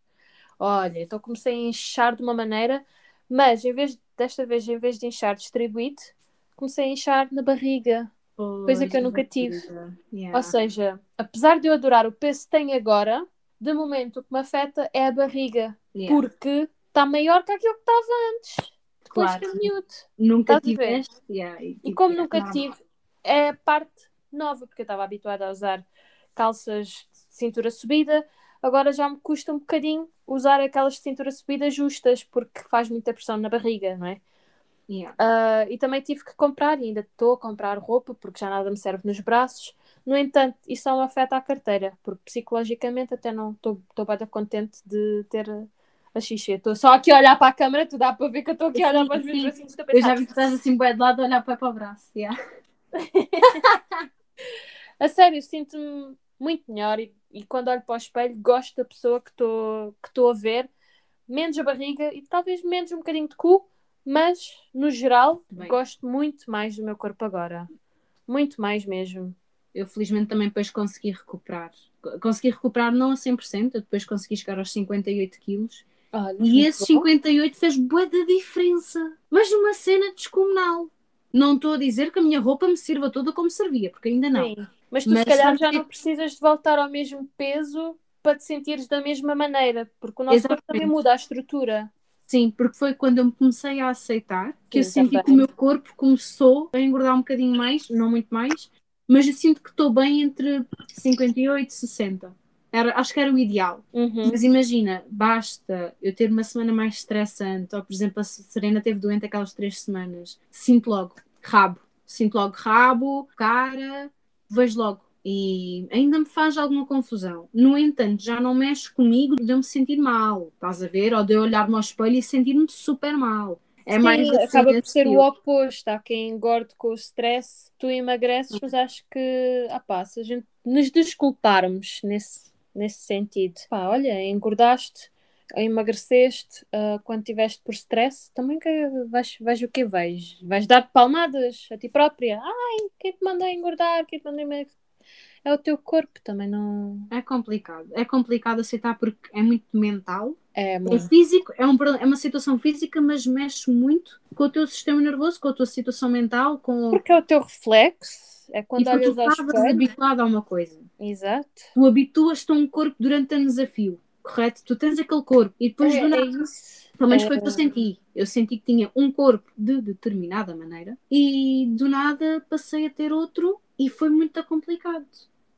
Olha, então comecei a inchar de uma maneira, mas em vez desta vez, em vez de inchar distribuído, comecei a inchar na barriga. Coisa que eu nunca tive.
Yeah.
Ou seja, apesar de eu adorar o peso que tenho agora, de momento o que me afeta é a barriga,
Yeah.
porque está maior que aquilo que estava antes, depois
Claro.
miúdo.
Nunca tiveste. Yeah.
E
tipo,
como
é
nunca
normal.
tive, é a parte nova, porque eu estava habituada a usar calças de cintura subida, agora já me custa um bocadinho usar aquelas de cintura subida justas, porque faz muita pressão na barriga, não é?
Yeah.
Ah, e também tive que comprar, e ainda estou a comprar roupa, porque já nada me serve nos braços. No entanto, isso não afeta a carteira, porque psicologicamente até não estou bem contente de ter a xixi. Estou só aqui a olhar para a câmera, tu dá para ver que eu estou aqui a olhar para os meus bracinhos.
Eu já vi que estás assim bué de lado a olhar para, para o braço. Yeah.
A sério, sinto-me muito melhor e, e quando olho para o espelho gosto da pessoa que estou que estou a ver, menos a barriga e talvez menos um bocadinho de cu, mas no geral
Bem.
gosto muito mais do meu corpo agora. Muito mais mesmo.
Eu felizmente também depois consegui recuperar. Consegui recuperar não a 100%, eu depois consegui chegar aos 58 quilos.
Olha,
E esse
bom.
58 fez bué da diferença. Mas numa cena descomunal. Não estou a dizer que a minha roupa me sirva toda como servia, porque ainda não.
Sim. Mas tu
Mas
se calhar já não precisas de voltar ao mesmo peso para te sentires da mesma maneira, porque o nosso corpo também
Exatamente.
muda a estrutura.
Sim, porque foi quando eu me comecei a aceitar que eu
Sim,
senti
também.
que o meu corpo começou a engordar um bocadinho mais, não muito mais, mas eu sinto que estou bem entre 58 e 60. Era, acho que era o ideal.
Uhum.
Mas imagina, basta eu ter uma semana mais estressante, ou por exemplo, a Serena teve doente aquelas três semanas, sinto logo rabo, sinto logo rabo, cara, vejo logo. e ainda me faz alguma confusão. No entanto, já não mexe comigo de eu me sentir mal, estás a ver? Ou de eu olhar-me ao espelho e sentir-me super mal. É
Sim,
mais assim
acaba por ser o oposto. Há quem engorde com o stress, tu emagreces, mas acho que, ah pá, se a gente nos desculparmos nesse, nesse sentido, pá, olha, engordaste, emagreceste, ah, quando tiveste por stress, também que vais, vais o que vais? Vais dar palmadas a ti própria. Ai, quem te mandou engordar? Quem te mandou emagrecer? É o teu corpo, também não.
É complicado. É complicado aceitar porque é muito mental.
É
É físico, é, um, é uma situação física, mas mexe muito com o teu sistema nervoso, com a tua situação mental, com...
Porque é o teu reflexo. É
e
quando
tu
olhas ao
estavas
espelho.
habituado a uma coisa.
Exato.
Tu habituas-te a um corpo durante anos a fio, correto? Tu tens aquele corpo e depois
É,
do nada
é isso.
Pelo menos
É,
foi o que eu senti. Eu senti que tinha um corpo de determinada maneira e do nada passei a ter outro e foi muito complicado.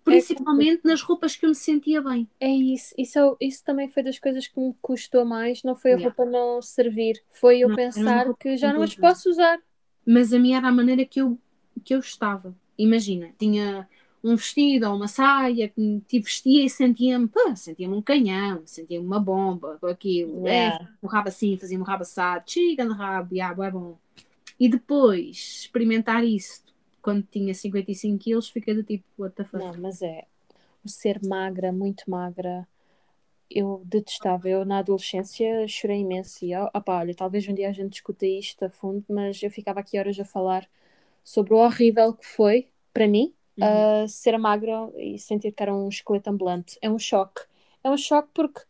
Principalmente nas roupas que eu me sentia bem.
É isso, isso, é isso também foi das coisas que me custou mais, não foi a
Yeah.
roupa não servir, foi eu
Não,
pensar que já não as posso usar.
Mas a minha era a maneira que eu, que eu estava. Imagina, tinha um vestido ou uma saia que te vestia e sentia-me, sentia-me um canhão, sentia-me uma bomba com aquilo.
Yeah.
É, um rabo assim, fazia-me um rabo assado, chica de rabo, yeah, é bom. E depois experimentar isso quando tinha 55 quilos, fiquei do tipo, what the fuck.
Não, mas é, o ser magra, muito magra, eu detestava. Eu na adolescência chorei imenso e, opá, olha, talvez um dia a gente discuta isto a fundo, mas eu ficava aqui horas a falar sobre o horrível que foi, para mim,
Uhum.
uh, ser magra e sentir que era um esqueleto ambulante. É um choque. É um choque porque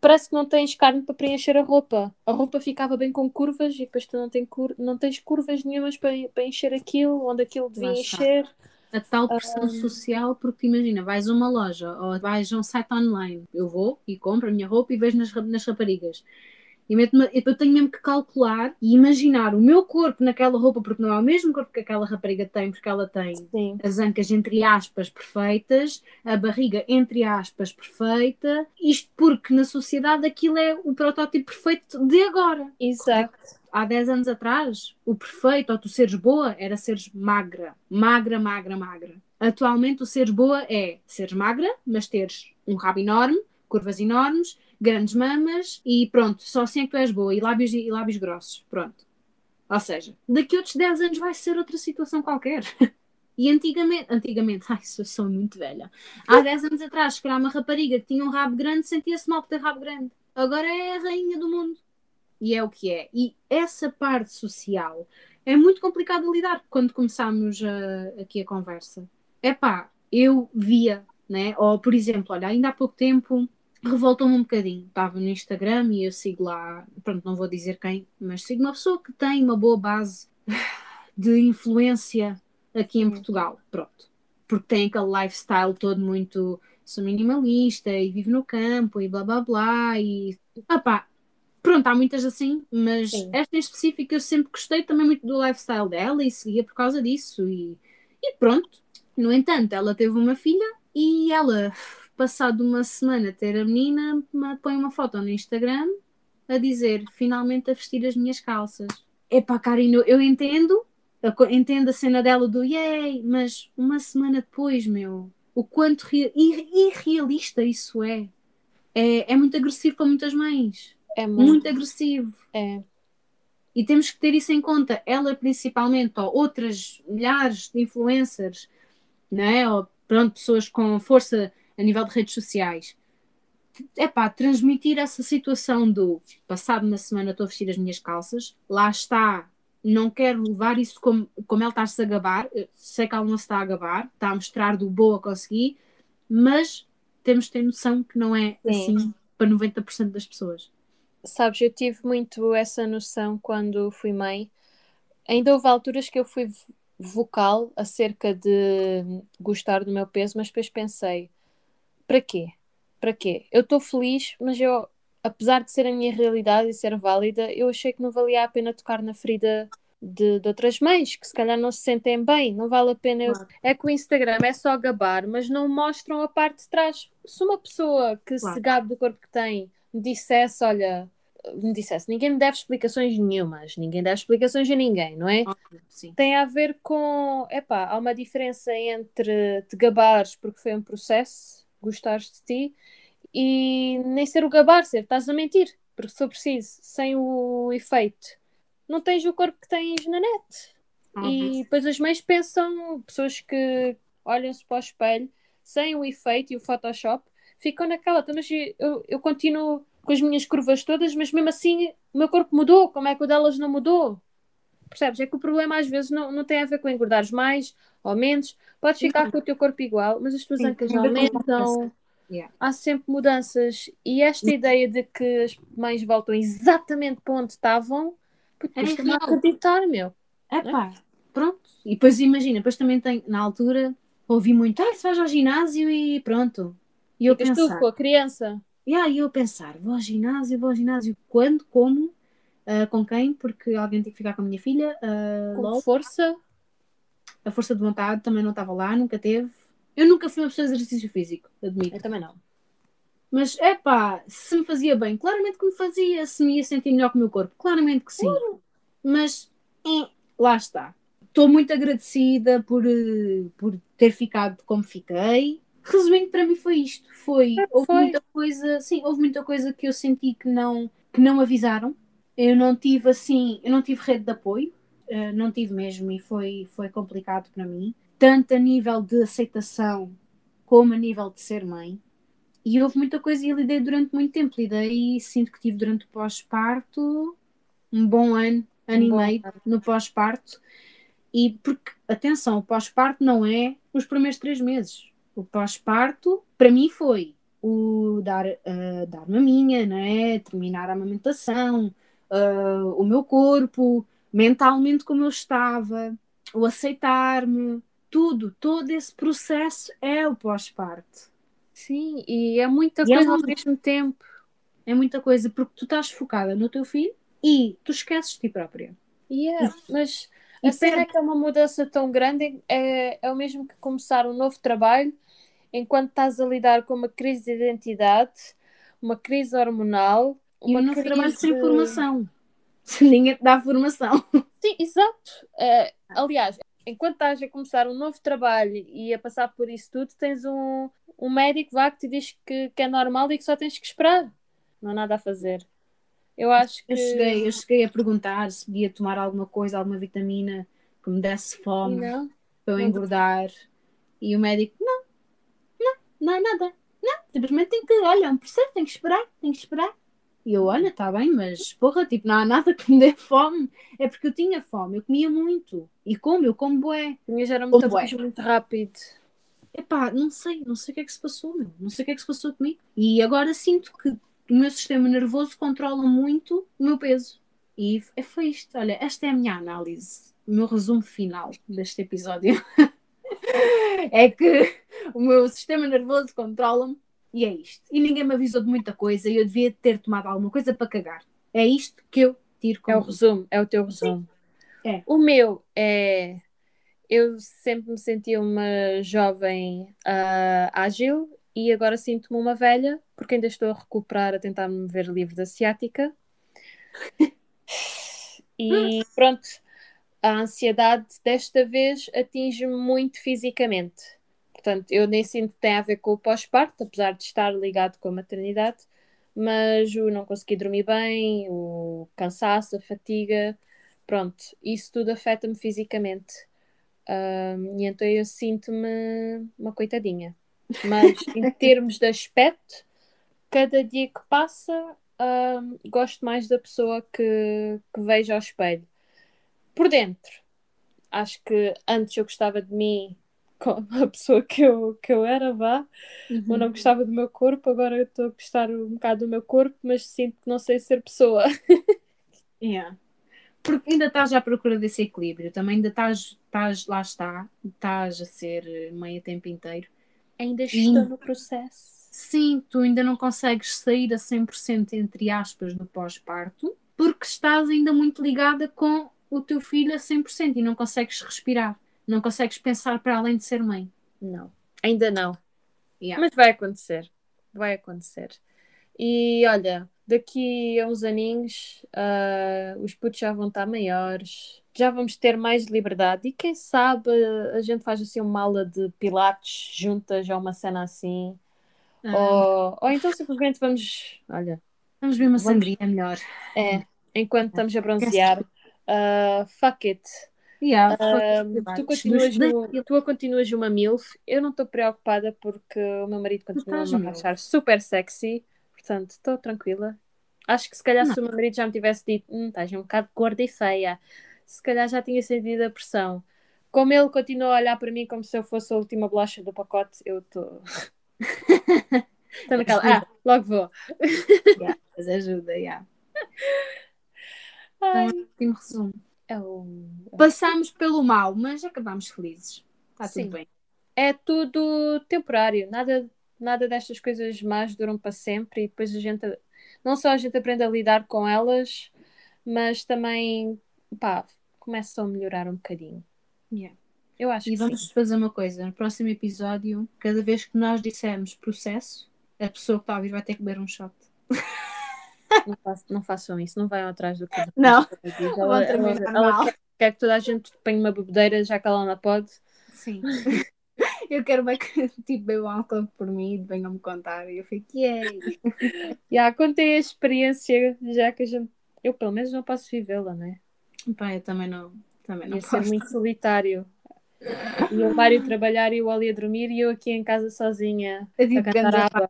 parece que não tens carne para preencher a roupa. A roupa ficava bem com curvas e depois tu não, tem cur não tens curvas nenhumas para, para encher aquilo, onde aquilo devia
está.
encher.
a tal pressão social, porque imagina, vais a uma loja ou vais a um site online, eu vou e compro a minha roupa e vejo nas, nas raparigas. E meto-me- eu tenho mesmo que calcular e imaginar o meu corpo naquela roupa, porque não é o mesmo corpo que aquela rapariga tem, porque ela tem
Sim.
as ancas entre aspas perfeitas, a barriga entre aspas perfeita, isto porque na sociedade aquilo é o protótipo perfeito de agora.
Exato.
Há 10 anos atrás, o perfeito, ou tu seres boa, era seres magra. Magra, magra, magra. Atualmente, o seres boa é seres magra, mas teres um rabo enorme, curvas enormes, grandes mamas e pronto, só assim é que tu és boa. E lábios, e lábios grossos. Pronto. Ou seja, daqui a outros 10 anos vai ser outra situação qualquer. E antigamente, antigamente, ai, sou, sou muito velha. Há 10 anos atrás, se calhar uma rapariga que tinha um rabo grande sentia-se mal por ter rabo grande. Agora é a rainha do mundo e é o que é. E essa parte social é muito complicada de lidar quando começámos a- aqui a conversa. Epá, eu via, né? Ou, por exemplo, olha, ainda há pouco tempo revoltou-me um bocadinho. Estava no Instagram e eu sigo lá, pronto, não vou dizer quem, mas sigo uma pessoa que tem uma boa base de influência aqui em
Hum.
Portugal, pronto. Porque tem aquele lifestyle todo muito sou minimalista e vivo no campo e blá blá blá e ah pá, pronto, há muitas assim, mas
Sim.
esta em específico eu sempre gostei também muito do lifestyle dela e seguia por causa disso e, e pronto. No entanto, ela teve uma filha e ela, passado uma semana ter a menina, me põe uma foto no Instagram a dizer finalmente a vestir as minhas calças. Epá, Karina, eu entendo, eu entendo a cena dela do yay, mas uma semana depois, meu, o quanto rea- ir- irrealista isso é. é. É muito agressivo para muitas mães.
É muito.
Muito agressivo.
É.
E temos que ter isso em conta. Ela, principalmente, ou outras milhares de influencers, né? ou pronto, pessoas com força a nível de redes sociais. É pá, transmitir essa situação do passado na semana estou a vestir as minhas calças, lá está, não quero levar isso como, como ela está-se a gabar, eu sei que ela não se está a gabar, está a mostrar do boa consegui, mas temos de ter noção que não é
Sim.
assim para 90% das pessoas.
Sabes, eu tive muito essa noção quando fui mãe. Ainda houve alturas que eu fui vo- vocal acerca de gostar do meu peso, mas depois pensei: para quê? Para quê? Eu estou feliz, mas eu, apesar de ser a minha realidade e ser válida, eu achei que não valia a pena tocar na ferida de, de outras mães que se calhar não se sentem bem. Não vale a pena. eu-
Claro.
É que o Instagram é só gabar, mas não mostram a parte de trás. Se uma pessoa que se
Claro.
gabe do corpo que tem me dissesse: olha me dissesse, ninguém me deve explicações nenhumas, ninguém deve explicações a ninguém, não é?
Sim.
Tem a ver com, epá, há uma diferença entre te gabares porque foi um processo, gostares de ti, e nem ser o gabar, ser estás a mentir, porque se for preciso, sem o efeito, não tens o corpo que tens na net.
Óbvio.
E depois as mães pensam, pessoas que olham-se para o espelho, sem o efeito e o Photoshop, ficam naquela, "Então, mas eu, eu continuo com as minhas curvas todas, mas mesmo assim o meu corpo mudou, como é que o delas não mudou? Percebes? É que o problema às vezes não, não tem a ver com engordares mais ou menos, podes ficar
Sim.
com o teu corpo igual, mas as tuas
Sim,
ancas aumentam,
Yeah.
há sempre mudanças. E esta ideia de que as mães voltam exatamente para onde estavam,
É
também a
real.
acreditar, meu.
Epá, pronto. E depois imagina, depois também tem, na altura, ouvi muito, ah, se vais ao ginásio e pronto. E eu
Ficas
pensar,
tu com a criança.
e aí eu pensar, vou ao ginásio, vou ao ginásio, quando, como, ah, com quem, porque alguém tem que ficar com a minha filha, ah,
Com força.
a força de vontade também não estava lá, nunca teve. Eu nunca fui uma pessoa de exercício físico, admito.
Eu também não.
Mas, epá, se me fazia bem, claramente que me fazia, se me ia sentir melhor com o meu corpo, claramente que sim. Mas, eh, lá está. Estou muito agradecida por, por ter ficado como fiquei. Resumindo, para mim foi isto. Foi, houve
foi.
muita coisa, sim, houve muita coisa que eu senti que não, que não avisaram. Eu não tive assim, eu não tive rede de apoio, eh, não tive mesmo e foi, foi complicado para mim. Tanto a nível de aceitação como a nível de ser mãe. E houve muita coisa e eu lidei durante muito tempo. Lidei e sinto que tive durante o pós-parto um bom ano, ano
Um
e meio no pós-parto. E porque, atenção, o pós-parto não é os primeiros três meses. O pós-parto, para mim, foi o dar, uh, dar maminha, não é? terminar a amamentação, uh, o meu corpo, mentalmente como eu estava, o aceitar-me, tudo, todo esse processo é o pós-parto.
Sim, e é muita
E é
coisa ao
muito.
mesmo tempo.
É muita coisa, porque tu estás focada no teu filho e tu esqueces de ti própria.
Yeah, mas a cena é que é uma mudança tão grande, é, é o mesmo que começar um novo trabalho enquanto estás a lidar com uma crise de identidade, uma crise hormonal,
E
uma
um novo trabalho
crise...
sem formação. Ninguém te dá formação.
Sim, exato. Eh, aliás, enquanto estás a começar um novo trabalho e a passar por isso tudo, tens um, um médico vá que te diz que, que é normal e que só tens que esperar. Não há nada a fazer. Eu acho que.
Eu cheguei, eu cheguei a perguntar se podia tomar alguma coisa, alguma vitamina que me desse fome
não?
para eu
não-
engordar. E o médico, não, não, não é nada. Não, simplesmente tem que, olha, é um processo, tem que esperar, tem que esperar. E eu, olha, está bem, mas porra, tipo, não há nada que me dê fome. É porque eu tinha fome, eu comia muito. E como? Eu como bué.
Já era metabolismo muito rápido.
Epá, não sei, não sei o que é que se passou, meu. Não sei o que é que se passou comigo. E agora sinto que o meu sistema nervoso controla muito o meu peso. E é- foi isto. Olha, esta é a minha análise, o meu resumo final deste episódio. é que o meu sistema nervoso controla-me e é isto. E ninguém me avisou de muita coisa e eu devia ter tomado alguma coisa para cagar. É isto que eu tiro
É o
como
resumo, é o teu resumo.
É.
O meu é. Eu sempre me senti uma jovem ah, ágil e agora sinto-me uma velha, porque ainda estou a recuperar, a tentar me ver livre da ciática. E pronto, a ansiedade desta vez atinge-me muito fisicamente. Portanto, eu nem sinto que tem a ver com o pós-parto, apesar de estar ligado com a maternidade, mas o não conseguir dormir bem, o cansaço, a fatiga, pronto, isso tudo afeta-me fisicamente. E então eu sinto-me uma coitadinha. Mas em termos de aspecto, cada dia que passa, gosto mais da pessoa que, que vejo ao espelho. Por dentro, acho que antes eu gostava de mim a pessoa que eu, que eu era, vá.
Uhum.
Eu não gostava do meu corpo, agora eu estou a gostar um bocado do meu corpo, mas sinto que não sei ser pessoa.
Yeah. Porque ainda estás à procura desse equilíbrio, também ainda estás, estás lá está, estás a ser mãe a tempo inteiro.
Ainda estou no processo.
Sim, tu ainda não consegues sair a 100% entre aspas no pós-parto, porque estás ainda muito ligada com o teu filho a 100% e não consegues respirar, não consegues pensar para além de ser mãe.
Não, ainda não.
Yeah.
Mas vai acontecer. Vai acontecer. E olha, daqui a uns aninhos uh, os putos já vão estar maiores, já vamos ter mais liberdade e quem sabe a gente faz assim uma aula de pilates juntas ou uma cena assim. Ah. Ou, ou então simplesmente vamos, olha,
vamos ver uma vamos, sangria melhor.
É, enquanto estamos a bronzear, uh, fuck it.
Yeah,
uh, tu, continuas no, tu continuas uma MILF, eu não estou preocupada porque o meu marido continua a me achar super sexy, portanto estou tranquila. Acho que se calhar não. se o meu marido já me tivesse dito, hum, estás um bocado gorda e feia, se calhar já tinha sentido a pressão. Como ele continua a olhar para mim como se eu fosse a última bolacha do pacote, eu estou. Estou naquela. Ah, logo vou.
yeah, mas ajuda, já. Yeah. Então, último resumo.
É o...
Passamos pelo mal, mas acabamos felizes. Está tudo bem.
É tudo temporário. Nada, nada destas coisas más duram para sempre e depois a gente. Não só a gente aprende a lidar com elas, mas também pá, começam a melhorar um bocadinho.
Yeah.
Eu acho
e vamos
sim.
fazer uma coisa. No próximo episódio, cada vez que nós dissermos processo, a pessoa que está a ouvir vai ter que beber um shot.
Não, faço, não façam isso, não vão atrás do que
Não,
ela, ela, ela quer, quer, que toda a gente tenha uma bebedeira já que ela não pode.
Sim. Eu quero bem que tipo, bebam álcool por mim e venham-me contar. E eu fiquei,
já yeah, contei a experiência, já que a gente. Eu pelo menos não posso vivê-la, né?
Pá, eu também não. Também não
Ia posso. ser muito solitário. E o Mário trabalhar e o Ali a dormir e eu aqui em casa sozinha a, a cantar água.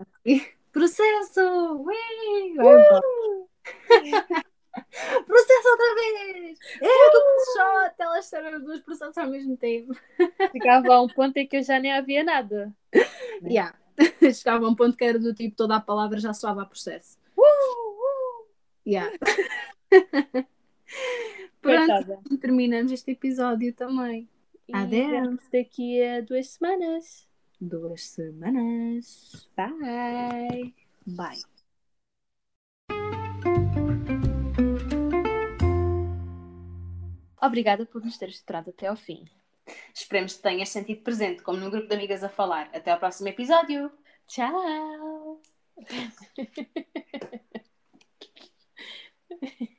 Processo! Ui! Uh! Processo outra vez! É, duplo shot! Elas eram as duas processos ao mesmo tempo.
Chegava a um ponto em que eu já nem havia nada.
Yeah. Chegava a um ponto que era do tipo toda a palavra já soava a processo.
Uh, uh.
Yeah. Pronto, terminamos este episódio também.
Adeus! Daqui a duas semanas
duas semanas.
Bye.
Bye.
Obrigada por nos teres esperado até ao fim.
Esperemos que tenhas sentido presente, como num grupo de amigas a falar. Até ao próximo episódio.
Tchau!